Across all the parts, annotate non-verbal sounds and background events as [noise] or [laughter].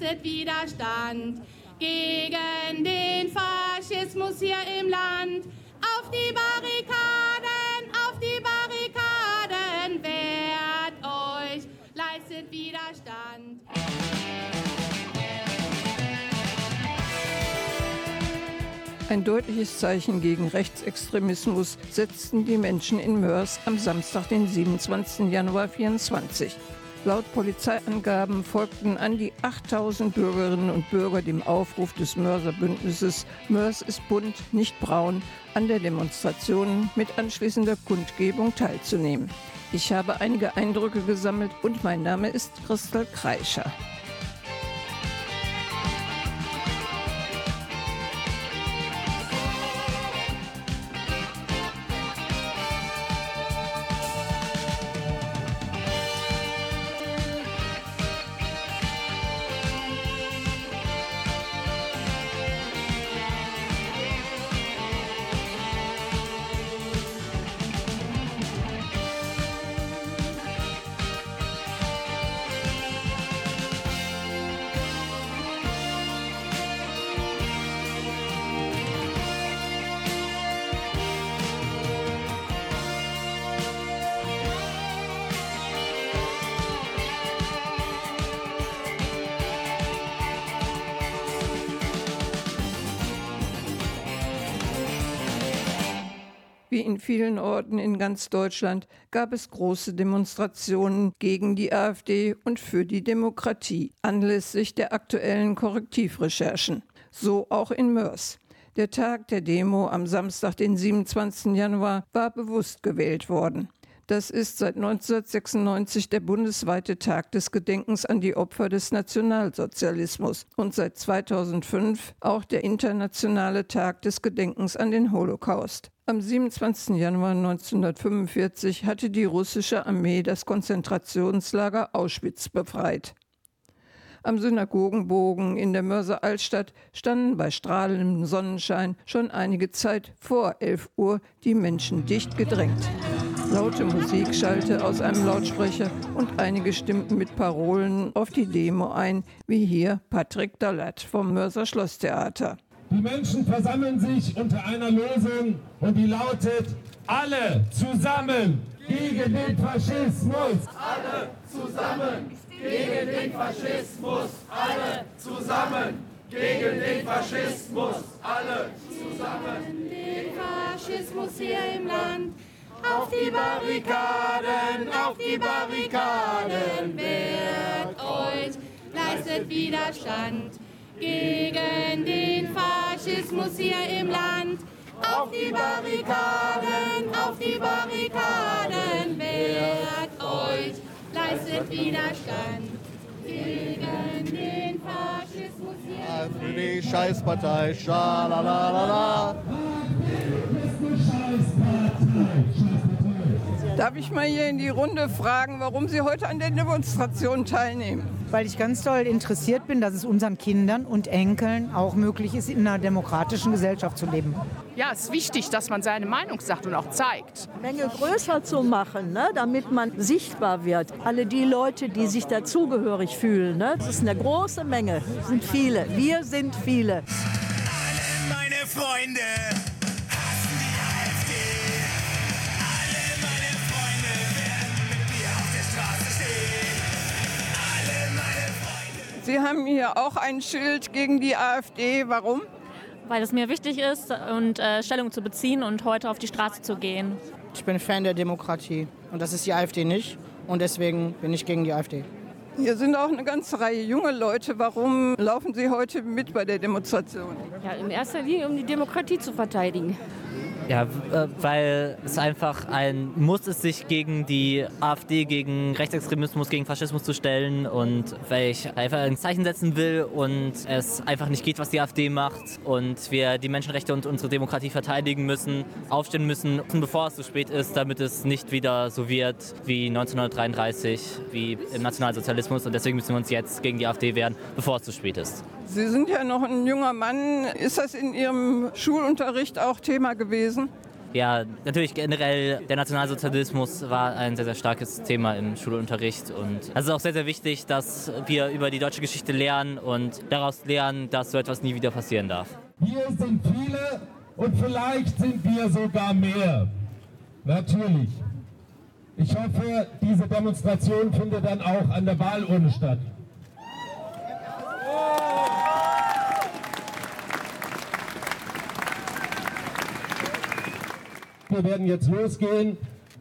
leistet Widerstand gegen den Faschismus hier im Land. Auf die Barrikaden, auf die Barrikaden, wehrt euch, leistet Widerstand. Ein deutliches Zeichen gegen Rechtsextremismus setzten die Menschen in Mörs am Samstag, den 27. Januar 2024. Laut Polizeiangaben folgten an die 8000 Bürgerinnen und Bürger dem Aufruf des Mörser Bündnisses Mörs ist bunt, nicht braun, an der Demonstration mit anschließender Kundgebung teilzunehmen. Ich habe einige Eindrücke gesammelt und mein Name ist Christel Kreischer. Vielen Orten in ganz Deutschland gab es große Demonstrationen gegen die AfD und für die Demokratie anlässlich der aktuellen Korrektivrecherchen. So auch in Mörs. Der Tag der Demo am Samstag, den 27. Januar, war bewusst gewählt worden. Das ist seit 1996 der bundesweite Tag des Gedenkens an die Opfer des Nationalsozialismus und seit 2005 auch der internationale Tag des Gedenkens an den Holocaust. Am 27. Januar 1945 hatte die russische Armee das Konzentrationslager Auschwitz befreit. Am Synagogenbogen in der Mörser Altstadt standen bei strahlendem Sonnenschein schon einige Zeit vor 11 Uhr die Menschen dicht gedrängt. Laute Musik schallte aus einem Lautsprecher und einige stimmten mit Parolen auf die Demo ein, wie hier Patrick Dallert vom Mörser Schlosstheater. Die Menschen versammeln sich unter einer Losung und die lautet alle zusammen gegen den Faschismus. Alle zusammen gegen den Faschismus. Alle zusammen gegen den Faschismus. Alle zusammen. Den Faschismus hier im Land. Auf die Barrikaden, auf die Barrikaden, wehrt euch, leistet Widerstand gegen den Faschismus hier im Land. Auf die Barrikaden, auf die Barrikaden, wehrt euch, leistet Widerstand gegen den Faschismus hier. Für die Scheißpartei, schalalalala. Darf ich mal hier in die Runde fragen, warum Sie heute an der Demonstration teilnehmen? Weil ich ganz toll interessiert bin, dass es unseren Kindern und Enkeln auch möglich ist, in einer demokratischen Gesellschaft zu leben. Ja, es ist wichtig, dass man seine Meinung sagt und auch zeigt. Menge größer zu machen, ne, damit man sichtbar wird. Alle die Leute, die sich dazugehörig fühlen, ne, das ist eine große Menge, das sind viele. Wir sind viele. Alle meine Freunde Sie haben hier auch ein Schild gegen die AfD. Warum? weil es mir wichtig ist und äh, Stellung zu beziehen und heute auf die Straße zu gehen. Ich bin Fan der Demokratie und das ist die AfD nicht und deswegen bin ich gegen die AfD. Hier sind auch eine ganze Reihe junge Leute. Warum laufen Sie heute mit bei der Demonstration? Ja, in erster Linie, um die Demokratie zu verteidigen. Ja, äh, weil es einfach ein Muss ist, sich gegen die AfD, gegen Rechtsextremismus, gegen Faschismus zu stellen und weil ich einfach ein Zeichen setzen will und es einfach nicht geht, was die AfD macht und wir die Menschenrechte und unsere Demokratie verteidigen müssen, aufstehen müssen, bevor es zu spät ist, damit es nicht wieder so wird wie 1933, wie im Nationalsozialismus und deswegen müssen wir uns jetzt gegen die AfD wehren, bevor es zu spät ist. Sie sind ja noch ein junger Mann. Ist das in Ihrem Schulunterricht auch Thema gewesen? ja, natürlich generell der Nationalsozialismus war ein sehr, sehr starkes Thema im Schulunterricht. Und es ist auch sehr, sehr wichtig, dass wir über die deutsche Geschichte lernen und daraus lernen, dass so etwas nie wieder passieren darf. Hier sind viele und vielleicht sind wir sogar mehr. Natürlich. Ich hoffe, diese Demonstration findet dann auch an der Wahlurne statt. Wir werden jetzt losgehen.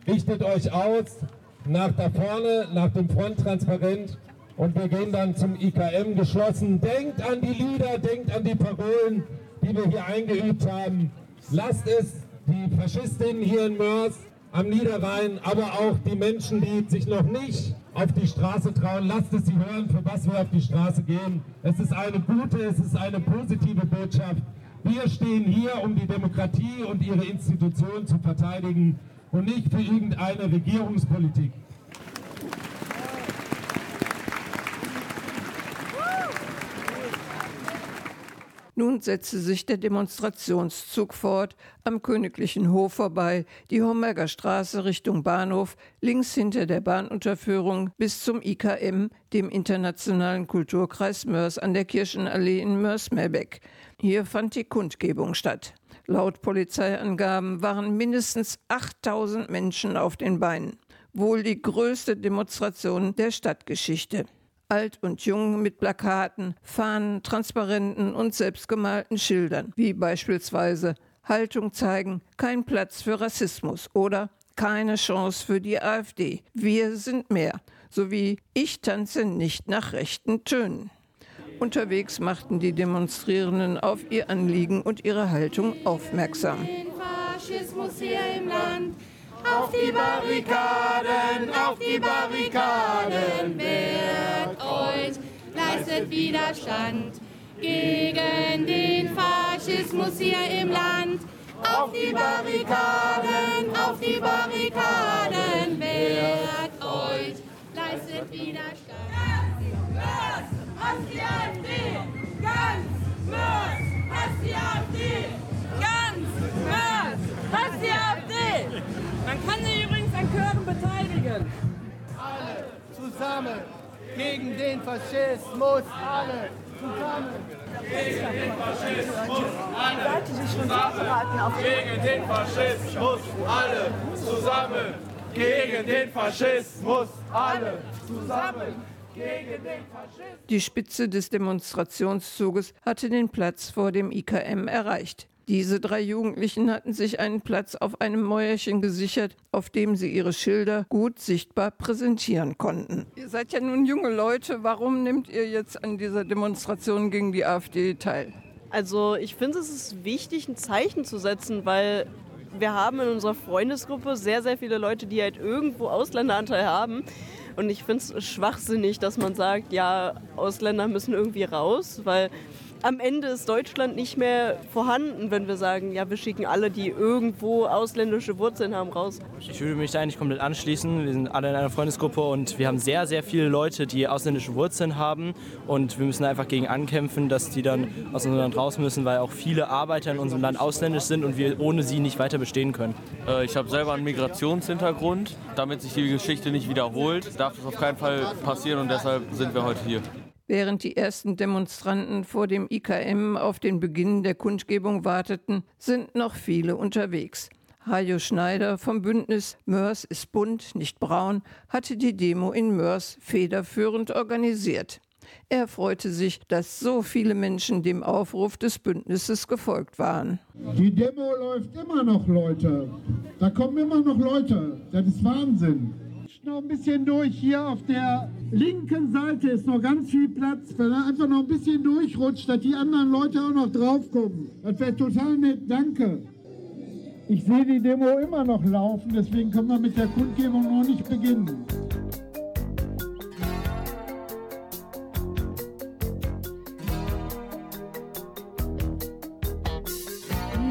Richtet euch aus nach da vorne, nach dem Fronttransparent und wir gehen dann zum IKM geschlossen. Denkt an die Lieder, denkt an die Parolen, die wir hier eingeübt haben. Lasst es die Faschistinnen hier in Mörs am Niederrhein, aber auch die Menschen, die sich noch nicht auf die Straße trauen, lasst es sie hören, für was wir auf die Straße gehen. Es ist eine gute, es ist eine positive Botschaft. Wir stehen hier, um die Demokratie und ihre Institutionen zu verteidigen und nicht für irgendeine Regierungspolitik. Nun setzte sich der Demonstrationszug fort, am Königlichen Hof vorbei, die Homberger Straße Richtung Bahnhof, links hinter der Bahnunterführung bis zum IKM, dem Internationalen Kulturkreis Mörs an der Kirchenallee in Mörs-Melbeck. Hier fand die Kundgebung statt. Laut Polizeiangaben waren mindestens 8000 Menschen auf den Beinen. Wohl die größte Demonstration der Stadtgeschichte alt und jung mit Plakaten, Fahnen, Transparenten und selbstgemalten Schildern, wie beispielsweise Haltung zeigen, kein Platz für Rassismus oder keine Chance für die AfD. Wir sind mehr, sowie ich tanze nicht nach rechten Tönen. Unterwegs machten die Demonstrierenden auf ihr Anliegen und ihre Haltung aufmerksam. Den Faschismus hier im Land. Auf die Barrikaden, auf die Barrikaden, wehrt euch, leistet Widerstand gegen den Faschismus hier im Land. Auf die Barrikaden, auf die Barrikaden, wehrt euch, leistet Widerstand. Ganz Mörs, die AfD! Ganz Mörs, hasst die AfD! Ganz Mörs, hasst die AfD! Man kann sich übrigens an Chören beteiligen. Alle zusammen gegen den Faschismus. Alle zusammen. Gegen den Faschismus. Alle zusammen. Gegen den Faschismus. Alle zusammen. Gegen den Faschismus. Alle zusammen. Die Spitze des Demonstrationszuges hatte den Platz vor dem IKM erreicht. Diese drei Jugendlichen hatten sich einen Platz auf einem Mäuerchen gesichert, auf dem sie ihre Schilder gut sichtbar präsentieren konnten. Ihr seid ja nun junge Leute. Warum nehmt ihr jetzt an dieser Demonstration gegen die AfD teil? Also ich finde, es ist wichtig, ein Zeichen zu setzen, weil wir haben in unserer Freundesgruppe sehr, sehr viele Leute, die halt irgendwo Ausländeranteil haben. Und ich finde es schwachsinnig, dass man sagt, ja, Ausländer müssen irgendwie raus, weil am Ende ist Deutschland nicht mehr vorhanden, wenn wir sagen, ja, wir schicken alle, die irgendwo ausländische Wurzeln haben, raus. Ich würde mich da eigentlich komplett anschließen. Wir sind alle in einer Freundesgruppe und wir haben sehr, sehr viele Leute, die ausländische Wurzeln haben. Und wir müssen einfach gegen ankämpfen, dass die dann aus unserem Land raus müssen, weil auch viele Arbeiter in unserem Land ausländisch sind und wir ohne sie nicht weiter bestehen können. Äh, ich habe selber einen Migrationshintergrund. Damit sich die Geschichte nicht wiederholt, darf das auf keinen Fall passieren und deshalb sind wir heute hier. Während die ersten Demonstranten vor dem IKM auf den Beginn der Kundgebung warteten, sind noch viele unterwegs. Hajo Schneider vom Bündnis Mörs ist bunt, nicht braun, hatte die Demo in Mörs federführend organisiert. Er freute sich, dass so viele Menschen dem Aufruf des Bündnisses gefolgt waren. Die Demo läuft immer noch, Leute. Da kommen immer noch Leute. Das ist Wahnsinn noch ein bisschen durch. Hier auf der linken Seite ist noch ganz viel Platz. Wenn er einfach noch ein bisschen durchrutscht, dass die anderen Leute auch noch draufkommen. Das wäre total nett. Danke. Ich sehe die Demo immer noch laufen, deswegen können wir mit der Kundgebung noch nicht beginnen.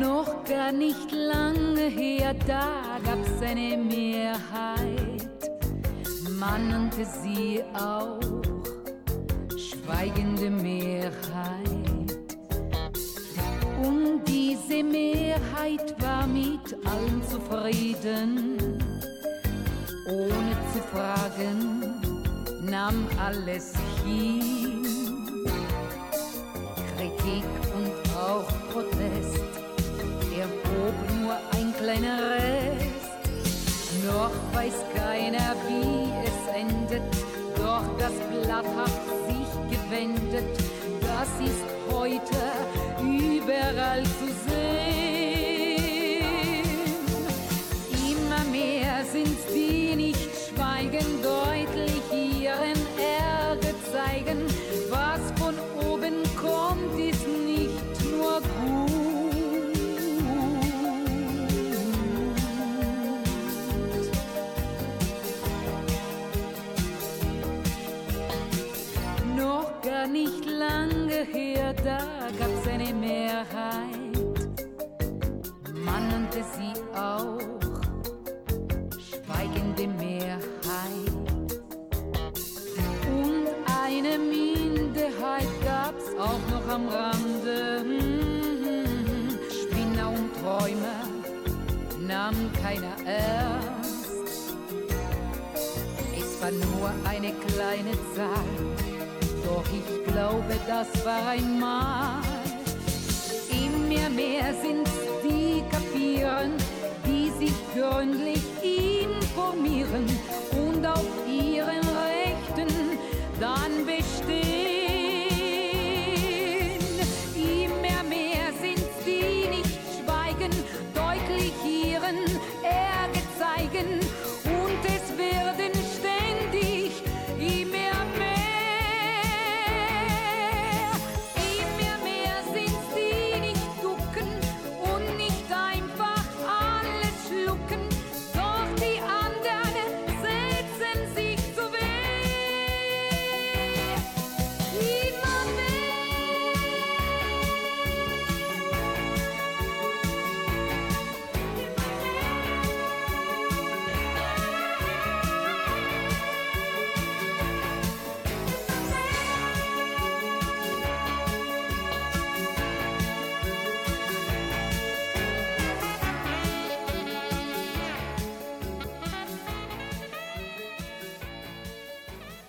Noch gar nicht lange her, da gab's eine Mehrheit man nannte sie auch schweigende Mehrheit. Und diese Mehrheit war mit allen zufrieden, ohne zu fragen, nahm alles hin. Kritik und auch Protest erhob nur ein kleiner Rest. Noch weiß keiner, wie es endet, doch das Blatt hat sich gewendet. Das ist heute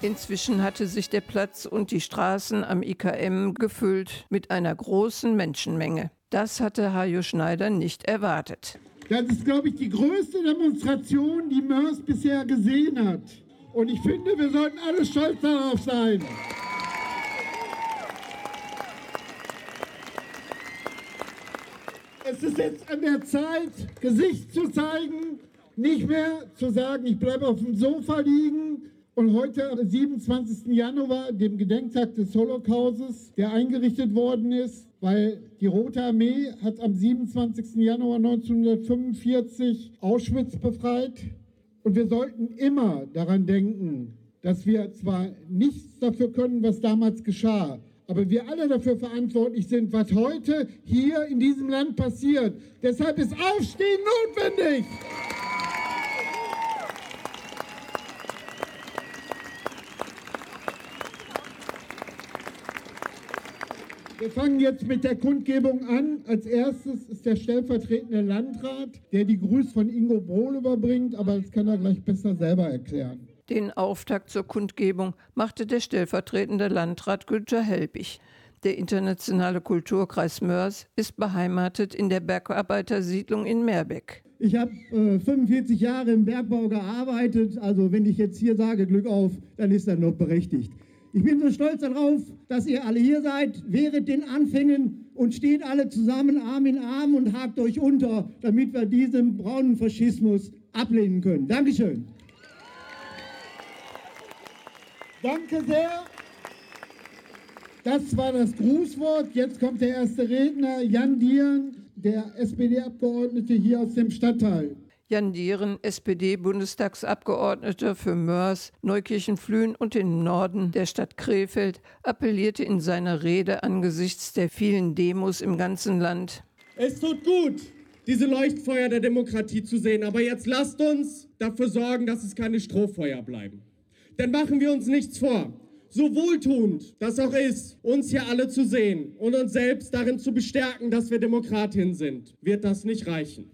Inzwischen hatte sich der Platz und die Straßen am IKM gefüllt mit einer großen Menschenmenge. Das hatte Hajo Schneider nicht erwartet. Das ist, glaube ich, die größte Demonstration, die Mörs bisher gesehen hat. Und ich finde, wir sollten alle stolz darauf sein. Es ist jetzt an der Zeit, Gesicht zu zeigen, nicht mehr zu sagen, ich bleibe auf dem Sofa liegen. Und heute, am 27. Januar, dem Gedenktag des Holocaustes, der eingerichtet worden ist, weil die Rote Armee hat am 27. Januar 1945 Auschwitz befreit. Und wir sollten immer daran denken, dass wir zwar nichts dafür können, was damals geschah, aber wir alle dafür verantwortlich sind, was heute hier in diesem Land passiert. Deshalb ist Aufstehen notwendig. Wir fangen jetzt mit der Kundgebung an. Als erstes ist der stellvertretende Landrat, der die Grüße von Ingo Brohl überbringt, aber das kann er gleich besser selber erklären. Den Auftakt zur Kundgebung machte der stellvertretende Landrat Günther Helbig. Der internationale Kulturkreis Mörs ist beheimatet in der Bergarbeitersiedlung in Meerbeck. Ich habe äh, 45 Jahre im Bergbau gearbeitet, also wenn ich jetzt hier sage Glück auf, dann ist das noch berechtigt. Ich bin so stolz darauf, dass ihr alle hier seid, während den Anfängen und steht alle zusammen Arm in Arm und hakt euch unter, damit wir diesen braunen Faschismus ablehnen können. Dankeschön. Danke sehr. Das war das Grußwort. Jetzt kommt der erste Redner, Jan Dieren, der SPD-Abgeordnete hier aus dem Stadtteil. Jan Dieren, SPD-Bundestagsabgeordneter für Mörs, Neukirchen-Flühen und den Norden der Stadt Krefeld, appellierte in seiner Rede angesichts der vielen Demos im ganzen Land. Es tut gut, diese Leuchtfeuer der Demokratie zu sehen, aber jetzt lasst uns dafür sorgen, dass es keine Strohfeuer bleiben. Denn machen wir uns nichts vor. So wohltuend das auch ist, uns hier alle zu sehen und uns selbst darin zu bestärken, dass wir Demokratien sind, wird das nicht reichen.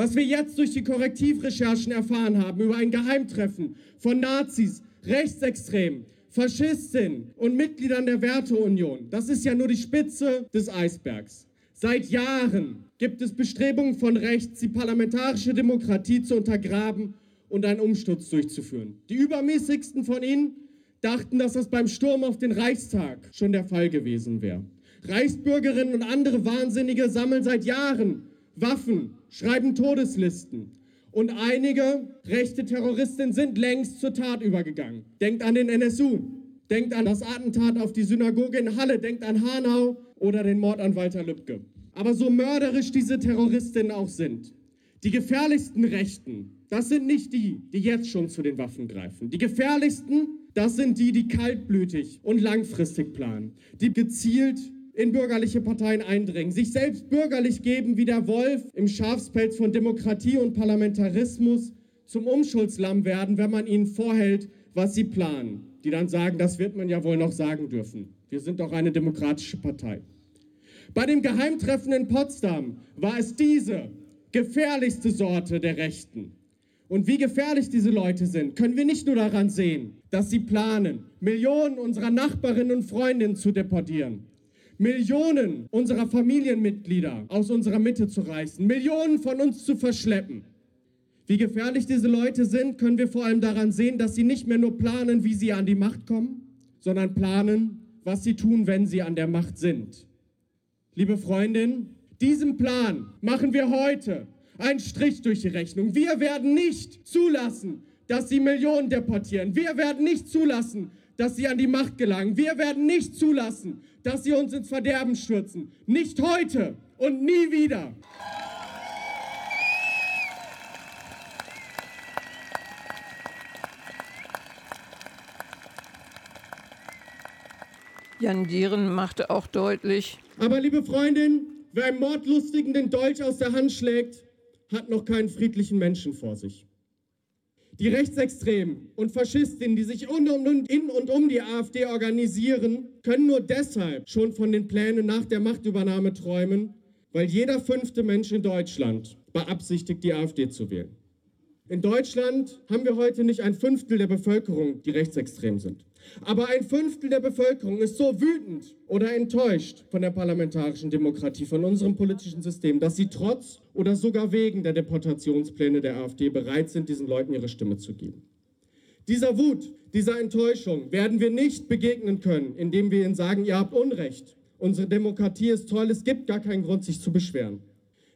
Was wir jetzt durch die Korrektivrecherchen erfahren haben über ein Geheimtreffen von Nazis, Rechtsextremen, Faschistinnen und Mitgliedern der Werteunion, das ist ja nur die Spitze des Eisbergs. Seit Jahren gibt es Bestrebungen von rechts, die parlamentarische Demokratie zu untergraben und einen Umsturz durchzuführen. Die übermäßigsten von ihnen dachten, dass das beim Sturm auf den Reichstag schon der Fall gewesen wäre. Reichsbürgerinnen und andere Wahnsinnige sammeln seit Jahren Waffen, schreiben Todeslisten. Und einige rechte Terroristen sind längst zur Tat übergegangen. Denkt an den NSU, denkt an das Attentat auf die Synagoge in Halle, denkt an Hanau oder den Mord an Walter Lübcke. Aber so mörderisch diese Terroristinnen auch sind, die gefährlichsten Rechten, das sind nicht die, die jetzt schon zu den Waffen greifen. Die gefährlichsten, das sind die, die kaltblütig und langfristig planen, die gezielt in bürgerliche Parteien eindringen, sich selbst bürgerlich geben wie der Wolf im Schafspelz von Demokratie und Parlamentarismus zum Umschuldslamm werden, wenn man ihnen vorhält, was sie planen. Die dann sagen, das wird man ja wohl noch sagen dürfen. Wir sind doch eine demokratische Partei. Bei dem Geheimtreffen in Potsdam war es diese gefährlichste Sorte der Rechten. Und wie gefährlich diese Leute sind, können wir nicht nur daran sehen, dass sie planen, Millionen unserer Nachbarinnen und Freundinnen zu deportieren, Millionen unserer Familienmitglieder aus unserer Mitte zu reißen, Millionen von uns zu verschleppen. Wie gefährlich diese Leute sind, können wir vor allem daran sehen, dass sie nicht mehr nur planen, wie sie an die Macht kommen, sondern planen, was sie tun, wenn sie an der Macht sind. Liebe Freundin, diesem Plan machen wir heute einen Strich durch die Rechnung. Wir werden nicht zulassen, dass sie Millionen deportieren. Wir werden nicht zulassen, dass sie an die Macht gelangen. Wir werden nicht zulassen, dass sie uns ins Verderben stürzen. Nicht heute und nie wieder. Jan Dieren machte auch deutlich, Aber liebe Freundin, wer einem Mordlustigen den Dolch aus der Hand schlägt, hat noch keinen friedlichen Menschen vor sich. Die Rechtsextremen und Faschistinnen, die sich in und um die AfD organisieren, können nur deshalb schon von den Plänen nach der Machtübernahme träumen, weil jeder fünfte Mensch in Deutschland beabsichtigt, die AfD zu wählen. In Deutschland haben wir heute nicht ein Fünftel der Bevölkerung, die rechtsextrem sind. Aber ein Fünftel der Bevölkerung ist so wütend oder enttäuscht von der parlamentarischen Demokratie, von unserem politischen System, dass sie trotz oder sogar wegen der Deportationspläne der AfD bereit sind, diesen Leuten ihre Stimme zu geben. Dieser Wut, dieser Enttäuschung werden wir nicht begegnen können, indem wir ihnen sagen, ihr habt Unrecht. Unsere Demokratie ist toll, es gibt gar keinen Grund, sich zu beschweren.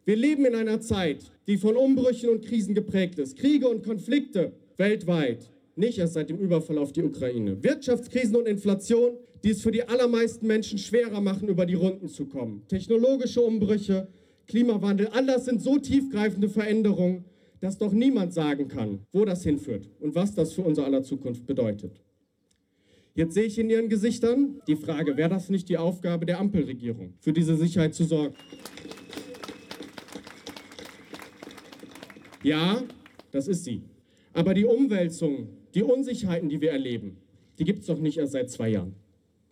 Wir leben in einer Zeit, die von Umbrüchen und Krisen geprägt ist. Kriege und Konflikte weltweit, nicht erst seit dem Überfall auf die Ukraine. Wirtschaftskrisen und Inflation, die es für die allermeisten Menschen schwerer machen, über die Runden zu kommen. Technologische Umbrüche, Klimawandel, all das sind so tiefgreifende Veränderungen, dass doch niemand sagen kann, wo das hinführt und was das für unser aller Zukunft bedeutet. Jetzt sehe ich in Ihren Gesichtern die Frage, wäre das nicht die Aufgabe der Ampelregierung, für diese Sicherheit zu sorgen? Ja, das ist sie. Aber die Umwälzungen, die Unsicherheiten, die wir erleben, die gibt es doch nicht erst seit zwei Jahren.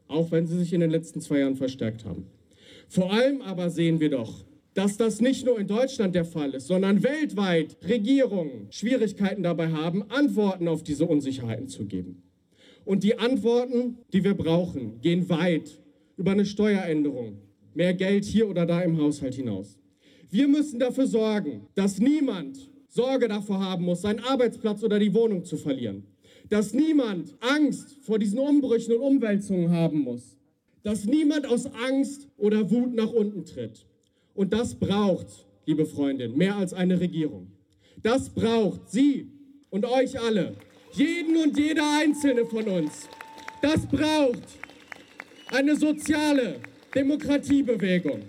Auch wenn sie sich in den letzten zwei Jahren verstärkt haben. Vor allem aber sehen wir doch, dass das nicht nur in Deutschland der Fall ist, sondern weltweit Regierungen Schwierigkeiten dabei haben, Antworten auf diese Unsicherheiten zu geben. Und die Antworten, die wir brauchen, gehen weit über eine Steueränderung, mehr Geld hier oder da im Haushalt hinaus. Wir müssen dafür sorgen, dass niemand Sorge davor haben muss, seinen Arbeitsplatz oder die Wohnung zu verlieren. Dass niemand Angst vor diesen Umbrüchen und Umwälzungen haben muss. Dass niemand aus Angst oder Wut nach unten tritt. Und das braucht, liebe Freundin, mehr als eine Regierung. Das braucht Sie und euch alle, jeden und jede einzelne von uns. Das braucht eine soziale Demokratiebewegung.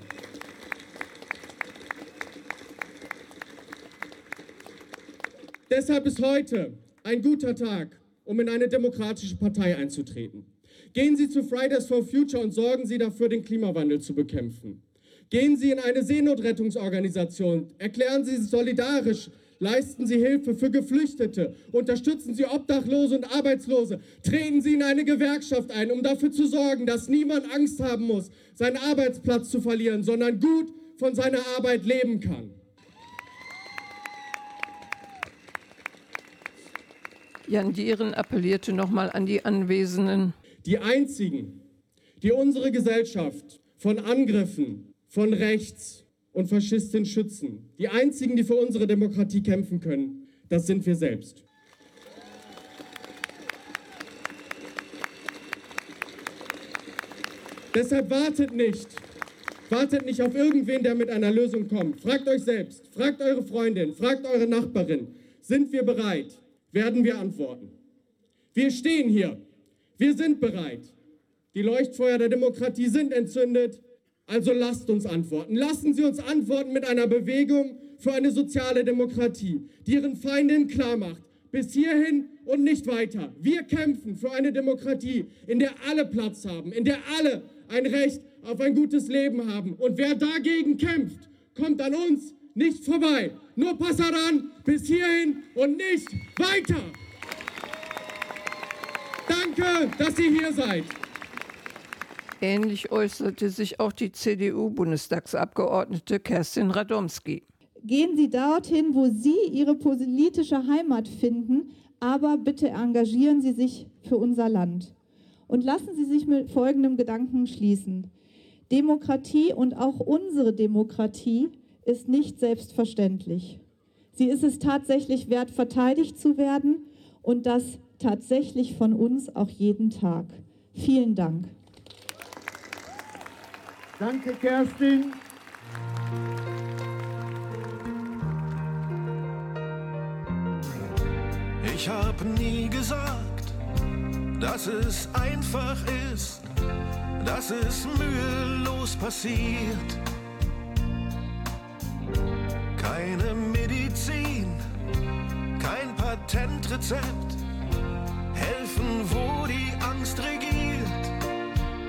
Deshalb ist heute ein guter Tag, um in eine demokratische Partei einzutreten. Gehen Sie zu Fridays for Future und sorgen Sie dafür, den Klimawandel zu bekämpfen. Gehen Sie in eine Seenotrettungsorganisation, erklären Sie sich solidarisch, leisten Sie Hilfe für Geflüchtete, unterstützen Sie Obdachlose und Arbeitslose, treten Sie in eine Gewerkschaft ein, um dafür zu sorgen, dass niemand Angst haben muss, seinen Arbeitsplatz zu verlieren, sondern gut von seiner Arbeit leben kann. Jan Dieren appellierte nochmal an die Anwesenden. Die einzigen, die unsere Gesellschaft von Angriffen von rechts und Faschisten schützen, die einzigen, die für unsere Demokratie kämpfen können, das sind wir selbst. Deshalb wartet nicht. Wartet nicht auf irgendwen, der mit einer Lösung kommt. Fragt euch selbst, fragt eure Freundin, fragt eure Nachbarin. Sind wir bereit? Werden wir antworten. Wir stehen hier. Wir sind bereit. Die Leuchtfeuer der Demokratie sind entzündet. Also lasst uns antworten. Lassen Sie uns antworten mit einer Bewegung für eine soziale Demokratie, die ihren Feinden klarmacht, bis hierhin und nicht weiter. Wir kämpfen für eine Demokratie, in der alle Platz haben, in der alle ein Recht auf ein gutes Leben haben. Und wer dagegen kämpft, kommt an uns nicht vorbei. Nur Passaran bis hierhin und nicht weiter. Danke, dass ihr hier seid. Ähnlich äußerte sich auch die CDU-Bundestagsabgeordnete Kerstin Radomski. Gehen Sie dorthin, wo Sie Ihre politische Heimat finden, aber bitte engagieren Sie sich für unser Land. Und lassen Sie sich mit folgendem Gedanken schließen. Demokratie und auch unsere Demokratie ist nicht selbstverständlich. Sie ist es tatsächlich wert, verteidigt zu werden und das tatsächlich von uns auch jeden Tag. Vielen Dank. Danke, Kerstin. Ich hab nie gesagt, dass es einfach ist, dass es mühelos passiert. Patentrezept, helfen, wo die Angst regiert.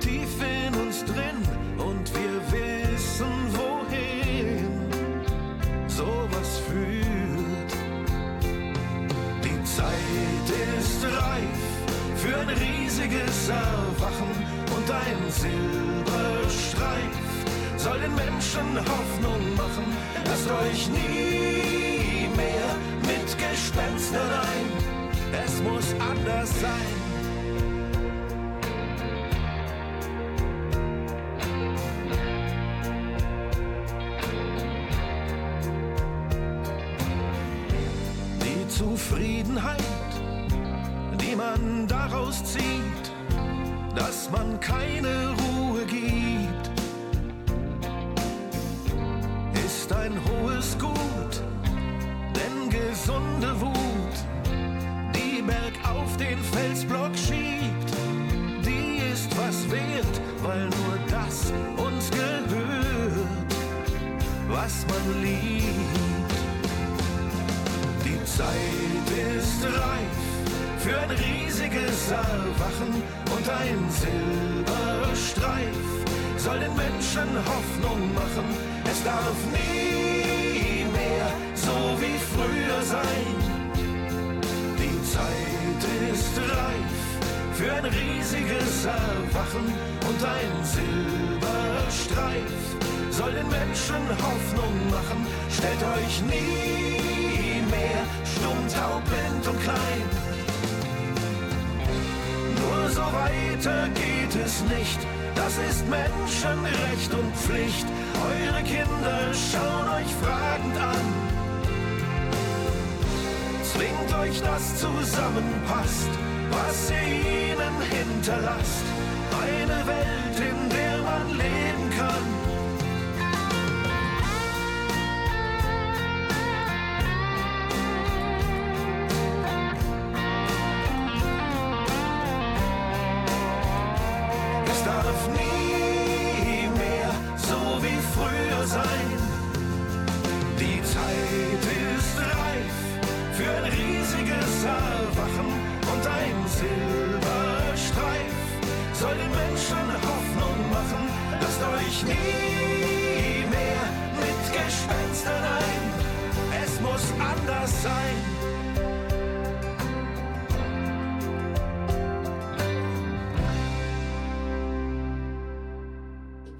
Tief in uns drin und wir wissen, wohin sowas führt. Die Zeit ist reif für ein riesiges Erwachen und ein Silberstreif soll den Menschen Hoffnung machen. Lasst euch nie mit Gespenstern ein. Es muss anders sein. Die Zufriedenheit, die man daraus zieht, dass man keine Ruhe Hoffnung machen. Es darf nie mehr so wie früher sein. Die Zeit ist reif für ein riesiges Erwachen und ein Silberstreif soll den Menschen Hoffnung machen. Stellt euch nie mehr stumm, taub, blind und klein. Nur so weiter geht es nicht. Das ist Menschenrecht und Pflicht. Eure Kinder schauen euch fragend an. Zwingt euch, das zusammenpasst, was ihr ihnen hinterlasst.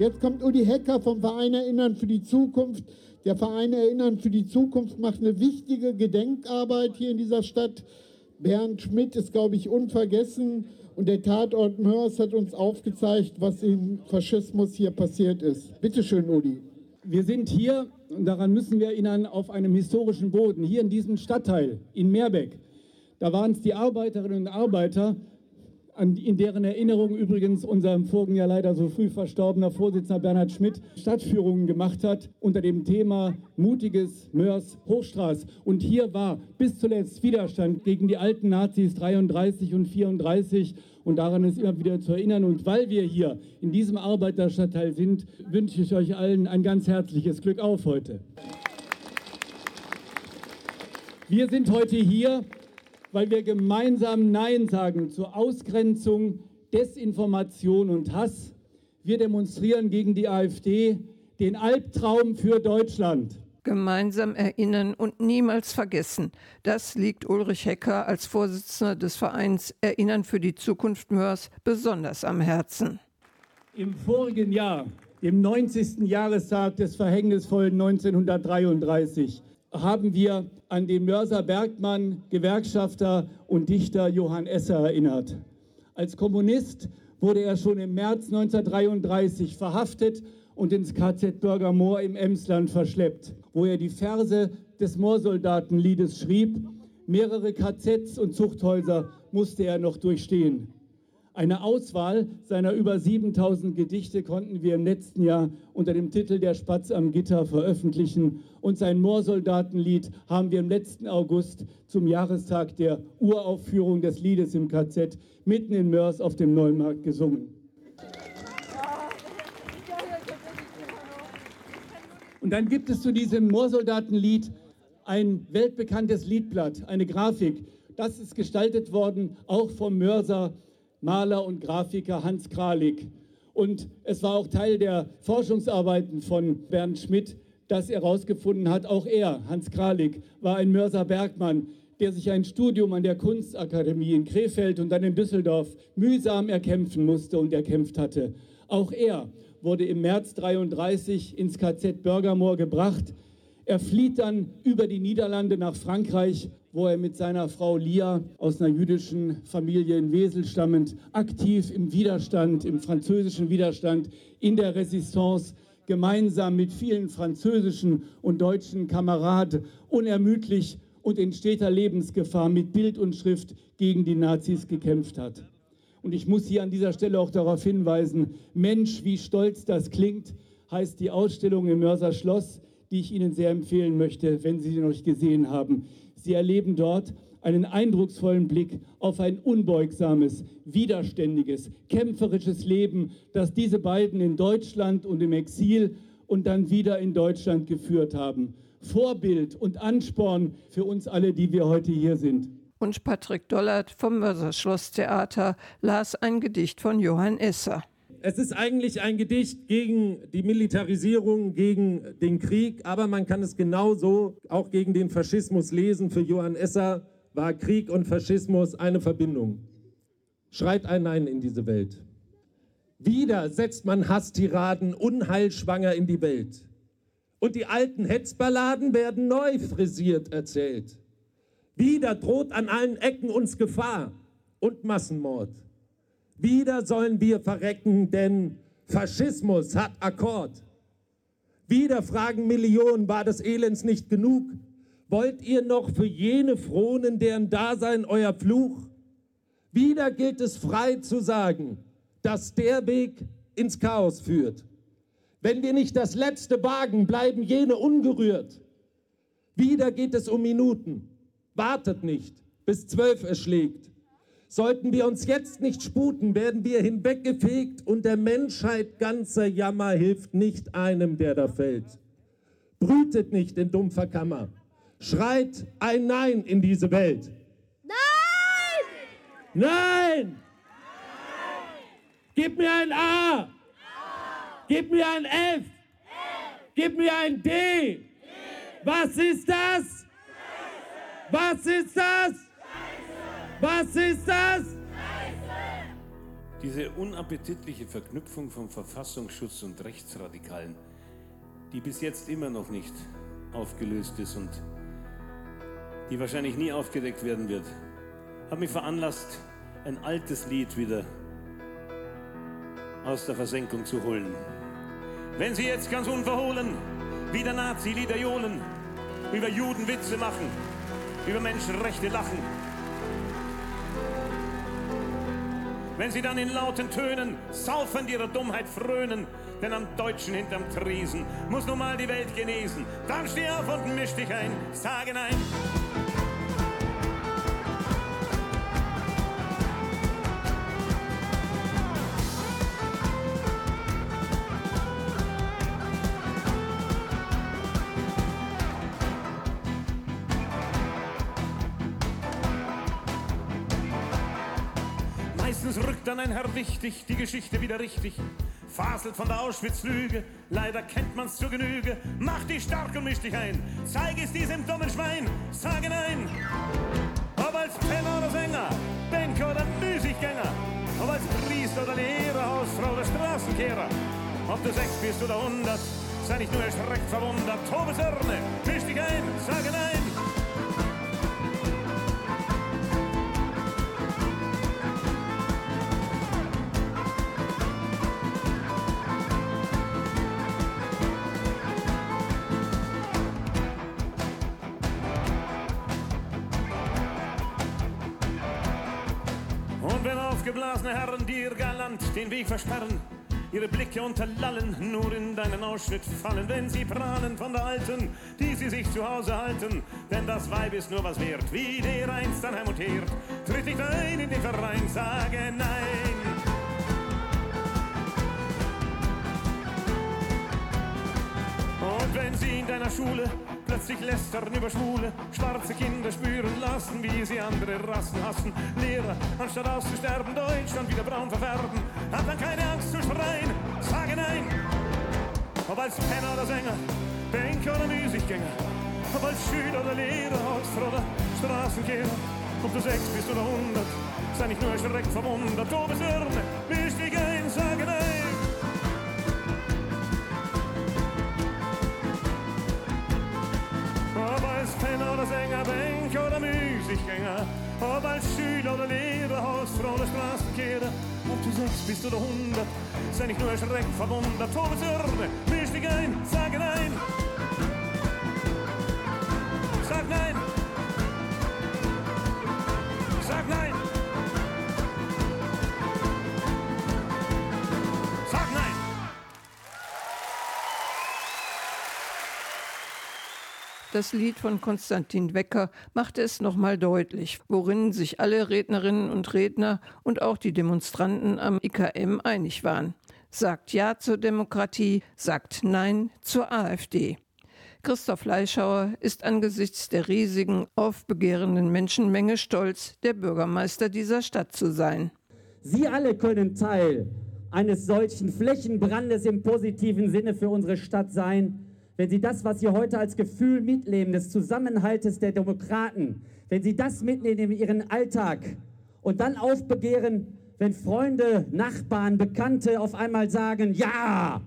Jetzt kommt Uli Hecker vom Verein Erinnern für die Zukunft. Der Verein Erinnern für die Zukunft macht eine wichtige Gedenkarbeit hier in dieser Stadt. Bernd Schmidt ist, glaube ich, unvergessen. Und der Tatort Mörs hat uns aufgezeigt, was im Faschismus hier passiert ist. Bitte schön, Uli. Wir sind hier, und daran müssen wir erinnern, auf einem historischen Boden, hier in diesem Stadtteil, in Meerbeck. Da waren es die Arbeiterinnen und Arbeiter, an, in deren Erinnerung übrigens unser im vorigen Jahr leider so früh verstorbener Vorsitzender Bernhard Schmidt Stadtführungen gemacht hat unter dem Thema Mutiges Mörs Hochstraß. Und hier war bis zuletzt Widerstand gegen die alten Nazis 33 und 34 und daran ist immer wieder zu erinnern. Und weil wir hier in diesem Arbeiterstadtteil sind, wünsche ich euch allen ein ganz herzliches Glück auf heute. Wir sind heute hier, weil wir gemeinsam Nein sagen zur Ausgrenzung, Desinformation und Hass. Wir demonstrieren gegen die AfD, den Albtraum für Deutschland. Gemeinsam erinnern und niemals vergessen. Das liegt Ulrich Hecker als Vorsitzender des Vereins Erinnern für die Zukunft Mörs besonders am Herzen. Im vorigen Jahr, dem 90. Jahrestag des verhängnisvollen 1933, haben wir an den Mörser Bergmann, Gewerkschafter und Dichter Johann Esser erinnert. Als Kommunist wurde er schon im März 1933 verhaftet und ins KZ Bürgermoor im Emsland verschleppt, wo er die Verse des Moorsoldatenliedes schrieb. Mehrere KZs und Zuchthäuser musste er noch durchstehen. Eine Auswahl seiner über 7000 Gedichte konnten wir im letzten Jahr unter dem Titel Der Spatz am Gitter veröffentlichen und sein Moorsoldatenlied haben wir im letzten August zum Jahrestag der Uraufführung des Liedes im KZ mitten in Mörs auf dem Neumarkt gesungen. Und dann gibt es zu diesem Moorsoldatenlied ein weltbekanntes Liedblatt, eine Grafik. Das ist gestaltet worden, auch vom Mörser Maler und Grafiker Hans Kralik. Und es war auch Teil der Forschungsarbeiten von Bernd Schmidt, dass er herausgefunden hat, auch er, Hans Kralik, war ein Mörser Bergmann, der sich ein Studium an der Kunstakademie in Krefeld und dann in Düsseldorf mühsam erkämpfen musste und erkämpft hatte. Auch er wurde im März 33 ins KZ Bürgermoor gebracht. Er flieht dann über die Niederlande nach Frankreich, wo er mit seiner Frau Lia aus einer jüdischen Familie in Wesel stammend aktiv im Widerstand, im französischen Widerstand, in der Resistance gemeinsam mit vielen französischen und deutschen Kameraden unermüdlich und in steter Lebensgefahr mit Bild und Schrift gegen die Nazis gekämpft hat. Und ich muss hier an dieser Stelle auch darauf hinweisen, Mensch, wie stolz das klingt, heißt die Ausstellung im Mörser Schloss, die ich Ihnen sehr empfehlen möchte, wenn Sie sie noch nicht gesehen haben. Sie erleben dort einen eindrucksvollen Blick auf ein unbeugsames, widerständiges, kämpferisches Leben, das diese beiden in Deutschland und im Exil und dann wieder in Deutschland geführt haben. Vorbild und Ansporn für uns alle, die wir heute hier sind. Und Patrick Dollert vom Mörser Schlosstheater las ein Gedicht von Johann Esser. Es ist eigentlich ein Gedicht gegen die Militarisierung, gegen den Krieg, aber man kann es genauso auch gegen den Faschismus lesen. Für Johann Esser war Krieg und Faschismus eine Verbindung. Schreit ein Nein in diese Welt. Wieder setzt man Hasstiraden unheilschwanger in die Welt. Und die alten Hetzballaden werden neu frisiert erzählt. Wieder droht an allen Ecken uns Gefahr und Massenmord. Wieder sollen wir verrecken, denn Faschismus hat Akkord. Wieder fragen Millionen, war des Elends nicht genug? Wollt ihr noch für jene fronen, deren Dasein euer Fluch? Wieder gilt es frei zu sagen, dass der Weg ins Chaos führt. Wenn wir nicht das Letzte wagen, bleiben jene ungerührt. Wieder geht es um Minuten. Wartet nicht, bis zwölf erschlägt. Sollten wir uns jetzt nicht sputen, werden wir hinweggefegt und der Menschheit ganzer Jammer hilft nicht einem, der da fällt. Brütet nicht in dumpfer Kammer. Schreit ein Nein in diese Welt. Nein! Nein! Gib mir ein A! Gib mir ein F! Gib mir ein D! Was ist das? Was ist das? Was ist das? Diese unappetitliche Verknüpfung von Verfassungsschutz und Rechtsradikalen, die bis jetzt immer noch nicht aufgelöst ist und die wahrscheinlich nie aufgedeckt werden wird, hat mich veranlasst, ein altes Lied wieder aus der Versenkung zu holen. Wenn Sie jetzt ganz unverhohlen wieder Nazi-Lieder johlen, über Juden Witze machen, über Menschenrechte lachen, wenn Sie dann in lauten Tönen saufend ihrer Dummheit frönen, denn am Deutschen hinterm Tresen muss nun mal die Welt genesen, dann steh auf und misch dich ein, sage nein. Herr wichtig, die Geschichte wieder richtig. Faselt von der Auschwitz-Lüge, leider kennt man's zur Genüge. Mach dich stark und misch dich ein, zeig es diesem dummen Schwein, sage nein. Ob als Penner oder Sänger, Banker oder Müßiggänger, ob als Priester oder Lehrer, Hausfrau oder Straßenkehrer. Ob du sechs bist oder hundert, sei nicht nur erschreckt verwundert. Tobesörne, misch dich ein, sage nein. Den Weg versperren, ihre Blicke unterlallen, nur in deinen Ausschnitt fallen, wenn sie prahlen von der Alten, die sie sich zu Hause halten. Denn das Weib ist nur was wert, wie der einst an Heim und Herd. Tritt nicht ein in den Verein, sage nein. Und wenn sie in deiner Schule plötzlich lästern über Schwule, schwarze Kinder spüren lassen, wie sie andere Rassen hassen. Lehrer, anstatt auszusterben, Deutschland wieder braun verfärben, hat dann keine Angst zu schreien, sage nein. Ob als Penner oder Sänger, Banker oder Müßiggänger, ob als Schüler oder Lehrer, Hausfrau oder Straßenkehrer, ob du sechs bist oder hundert, sei nicht nur erschreckt verwundert, Tobesirne, misch dich Müßiggänger, ob als Schüler oder Lehrer, Hausfrau oder Straßenkehrer, ob du sechs bist oder hundert, sei nicht nur erschreckt verwundert, Tobesirne, misch dich ein, sage nein. Sag nein. Sag nein. Das Lied von Konstantin Wecker machte es nochmal deutlich, worin sich alle Rednerinnen und Redner und auch die Demonstranten am IKM einig waren. Sagt Ja zur Demokratie, sagt Nein zur AfD. Christoph Fleischhauer ist angesichts der riesigen, aufbegehrenden Menschenmenge stolz, der Bürgermeister dieser Stadt zu sein. Sie alle können Teil eines solchen Flächenbrandes im positiven Sinne für unsere Stadt sein, wenn Sie das, was Sie heute als Gefühl mitleben, des Zusammenhaltes der Demokraten, wenn Sie das mitnehmen in Ihren Alltag und dann aufbegehren, wenn Freunde, Nachbarn, Bekannte auf einmal sagen, ja,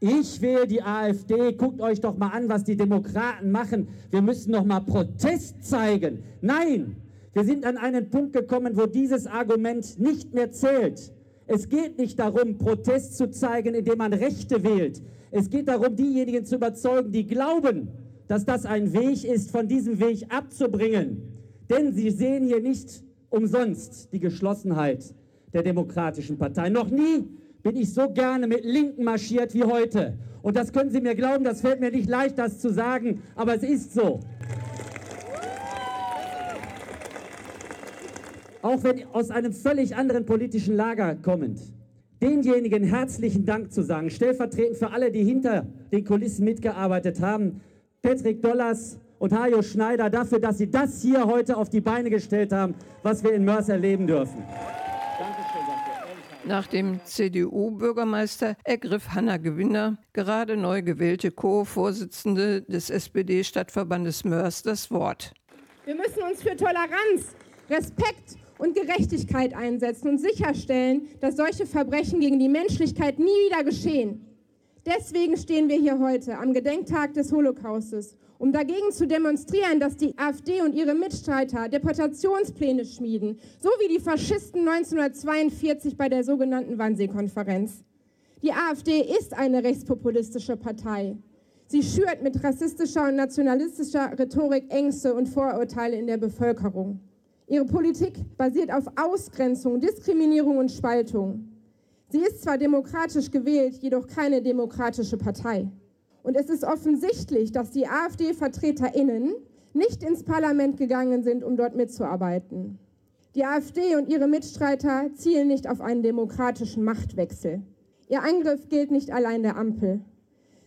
ich wähle die AfD, guckt euch doch mal an, was die Demokraten machen. Wir müssen noch mal Protest zeigen. Nein, wir sind an einen Punkt gekommen, wo dieses Argument nicht mehr zählt. Es geht nicht darum, Protest zu zeigen, indem man Rechte wählt. Es geht darum, diejenigen zu überzeugen, die glauben, dass das ein Weg ist, von diesem Weg abzubringen. Denn sie sehen hier nicht umsonst die Geschlossenheit der Demokratischen Partei. Noch nie bin ich so gerne mit Linken marschiert wie heute. Und das können Sie mir glauben, das fällt mir nicht leicht, das zu sagen, aber es ist so. Auch wenn aus einem völlig anderen politischen Lager kommend, denjenigen herzlichen Dank zu sagen, stellvertretend für alle, die hinter den Kulissen mitgearbeitet haben, Patrick Dollars und Hajo Schneider, dafür, dass sie das hier heute auf die Beine gestellt haben, was wir in Mörs erleben dürfen. Nach dem CDU-Bürgermeister ergriff Hanna Gewinner, gerade neu gewählte Co-Vorsitzende des SPD-Stadtverbandes Mörs, das Wort. Wir müssen uns für Toleranz, Respekt und Gerechtigkeit einsetzen und sicherstellen, dass solche Verbrechen gegen die Menschlichkeit nie wieder geschehen. Deswegen stehen wir hier heute am Gedenktag des Holocaustes, um dagegen zu demonstrieren, dass die AfD und ihre Mitstreiter Deportationspläne schmieden, so wie die Faschisten 1942 bei der sogenannten Wannsee-Konferenz. Die AfD ist eine rechtspopulistische Partei. Sie schürt mit rassistischer und nationalistischer Rhetorik Ängste und Vorurteile in der Bevölkerung. Ihre Politik basiert auf Ausgrenzung, Diskriminierung und Spaltung. Sie ist zwar demokratisch gewählt, jedoch keine demokratische Partei. Und es ist offensichtlich, dass die AfD-VertreterInnen nicht ins Parlament gegangen sind, um dort mitzuarbeiten. Die AfD und ihre Mitstreiter zielen nicht auf einen demokratischen Machtwechsel. Ihr Angriff gilt nicht allein der Ampel.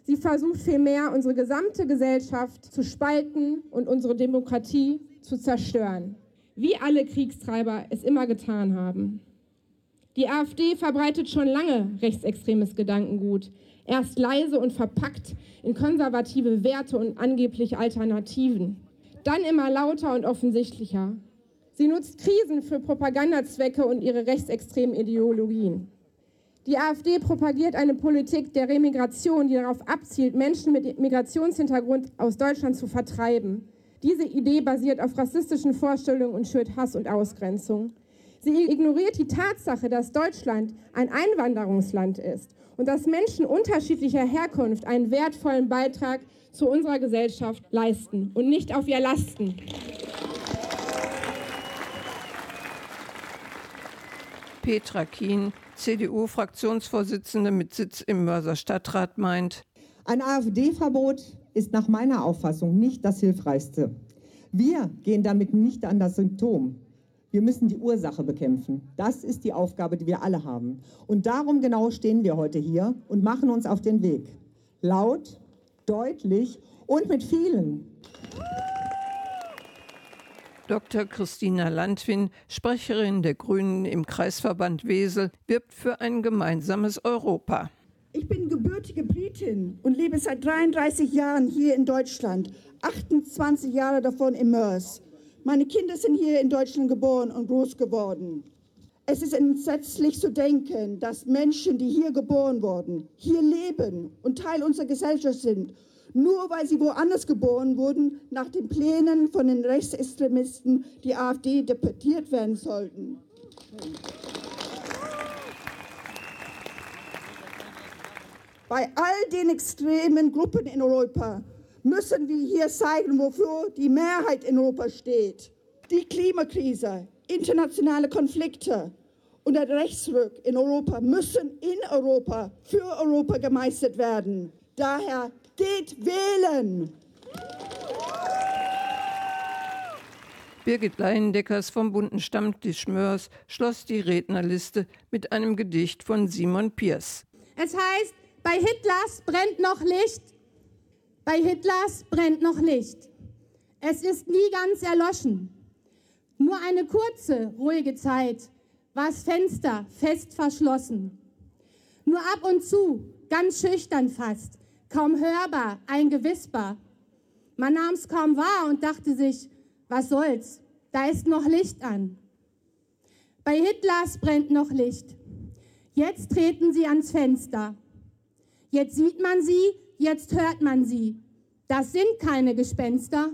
Sie versucht vielmehr, unsere gesamte Gesellschaft zu spalten und unsere Demokratie zu zerstören, wie alle Kriegstreiber es immer getan haben. Die AfD verbreitet schon lange rechtsextremes Gedankengut, erst leise und verpackt in konservative Werte und angeblich Alternativen, dann immer lauter und offensichtlicher. Sie nutzt Krisen für Propagandazwecke und ihre rechtsextremen Ideologien. Die AfD propagiert eine Politik der Remigration, die darauf abzielt, Menschen mit Migrationshintergrund aus Deutschland zu vertreiben. Diese Idee basiert auf rassistischen Vorstellungen und schürt Hass und Ausgrenzung. Sie ignoriert die Tatsache, dass Deutschland ein Einwanderungsland ist und dass Menschen unterschiedlicher Herkunft einen wertvollen Beitrag zu unserer Gesellschaft leisten und nicht auf ihr lasten. Petra Kien, CDU-Fraktionsvorsitzende mit Sitz im Mörser Stadtrat, meint, ein AfD-Verbot ist nach meiner Auffassung nicht das Hilfreichste. Wir gehen damit nicht an das Symptom. Wir müssen die Ursache bekämpfen. Das ist die Aufgabe, die wir alle haben. Und darum genau stehen wir heute hier und machen uns auf den Weg. Laut, deutlich und mit vielen. Dr. Christina Landwin, Sprecherin der Grünen im Kreisverband Wesel, wirbt für ein gemeinsames Europa. Ich bin gebürtige Britin und lebe seit 33 Jahren hier in Deutschland, 28 Jahre davon in Mörs. Meine Kinder sind hier in Deutschland geboren und groß geworden. Es ist entsetzlich zu denken, dass Menschen, die hier geboren wurden, hier leben und Teil unserer Gesellschaft sind, nur weil sie woanders geboren wurden, nach den Plänen von den Rechtsextremisten die AfD deportiert werden sollten. Bei all den extremen Gruppen in Europa müssen wir hier zeigen, wofür die Mehrheit in Europa steht. Die Klimakrise, internationale Konflikte und der Rechtsruck in Europa müssen in Europa, für Europa gemeistert werden. Daher geht wählen! Birgit Leindeckers vom bunten Stammtisch Mörs schloss die Rednerliste mit einem Gedicht von Simon Pierce. Es heißt, bei Hitlers brennt noch Licht, bei Hitlers brennt noch Licht. Es ist nie ganz erloschen. Nur eine kurze, ruhige Zeit war das Fenster fest verschlossen. Nur ab und zu, ganz schüchtern fast, kaum hörbar, ein Gewisper. Man nahm es kaum wahr und dachte sich, was soll's, da ist noch Licht an. Bei Hitlers brennt noch Licht. Jetzt treten sie ans Fenster. Jetzt sieht man sie, jetzt hört man sie. Das sind keine Gespenster.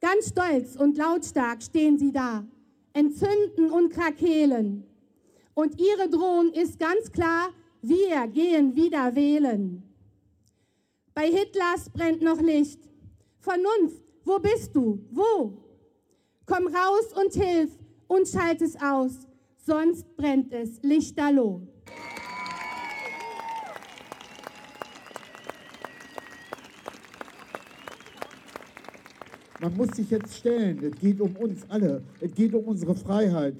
Ganz stolz und lautstark stehen sie da, entzünden und krakehlen. Und ihre Drohung ist ganz klar, wir gehen wieder wählen. Bei Hitlers brennt noch Licht. Vernunft, wo bist du? Wo? Komm raus und hilf und schalt es aus, sonst brennt es lichterloh. Man muss sich jetzt stellen, es geht um uns alle, es geht um unsere Freiheit.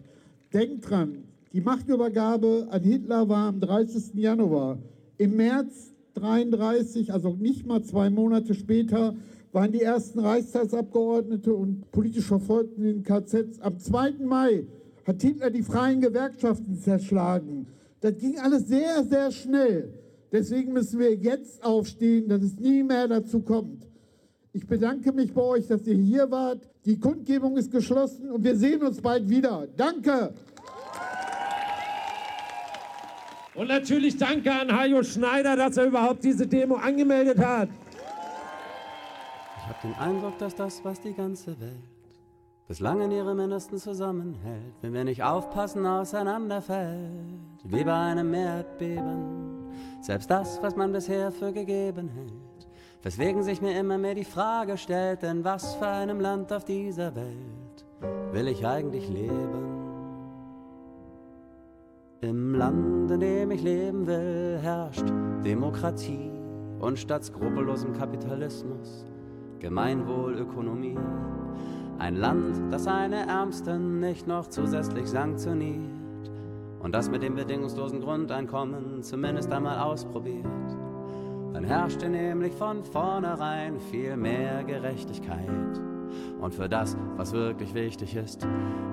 Denkt dran, die Machtübergabe an Hitler war am 30. Januar. Im März 33, also nicht mal zwei Monate später, waren die ersten Reichstagsabgeordnete und politisch Verfolgten in KZs. Am 2. Mai hat Hitler die freien Gewerkschaften zerschlagen. Das ging alles sehr, sehr schnell. Deswegen müssen wir jetzt aufstehen, dass es nie mehr dazu kommt. Ich bedanke mich bei euch, dass ihr hier wart. Die Kundgebung ist geschlossen und wir sehen uns bald wieder. Danke. Und natürlich danke an Hajo Schneider, dass er überhaupt diese Demo angemeldet hat. hab den Eindruck, dass das, was die ganze Welt bislang in ihrem Innersten zusammenhält, wenn wir nicht aufpassen, auseinanderfällt, wie bei einem Erdbeben. Selbst das, was man bisher für gegeben hält, weswegen sich mir immer mehr die Frage stellt, in was für einem Land auf dieser Welt will ich eigentlich leben? Im Land, in dem ich leben will, herrscht Demokratie und statt skrupellosem Kapitalismus Gemeinwohlökonomie. Ein Land, das seine Ärmsten nicht noch zusätzlich sanktioniert und das mit dem bedingungslosen Grundeinkommen zumindest einmal ausprobiert. Dann herrschte nämlich von vornherein viel mehr Gerechtigkeit. Und für das, was wirklich wichtig ist,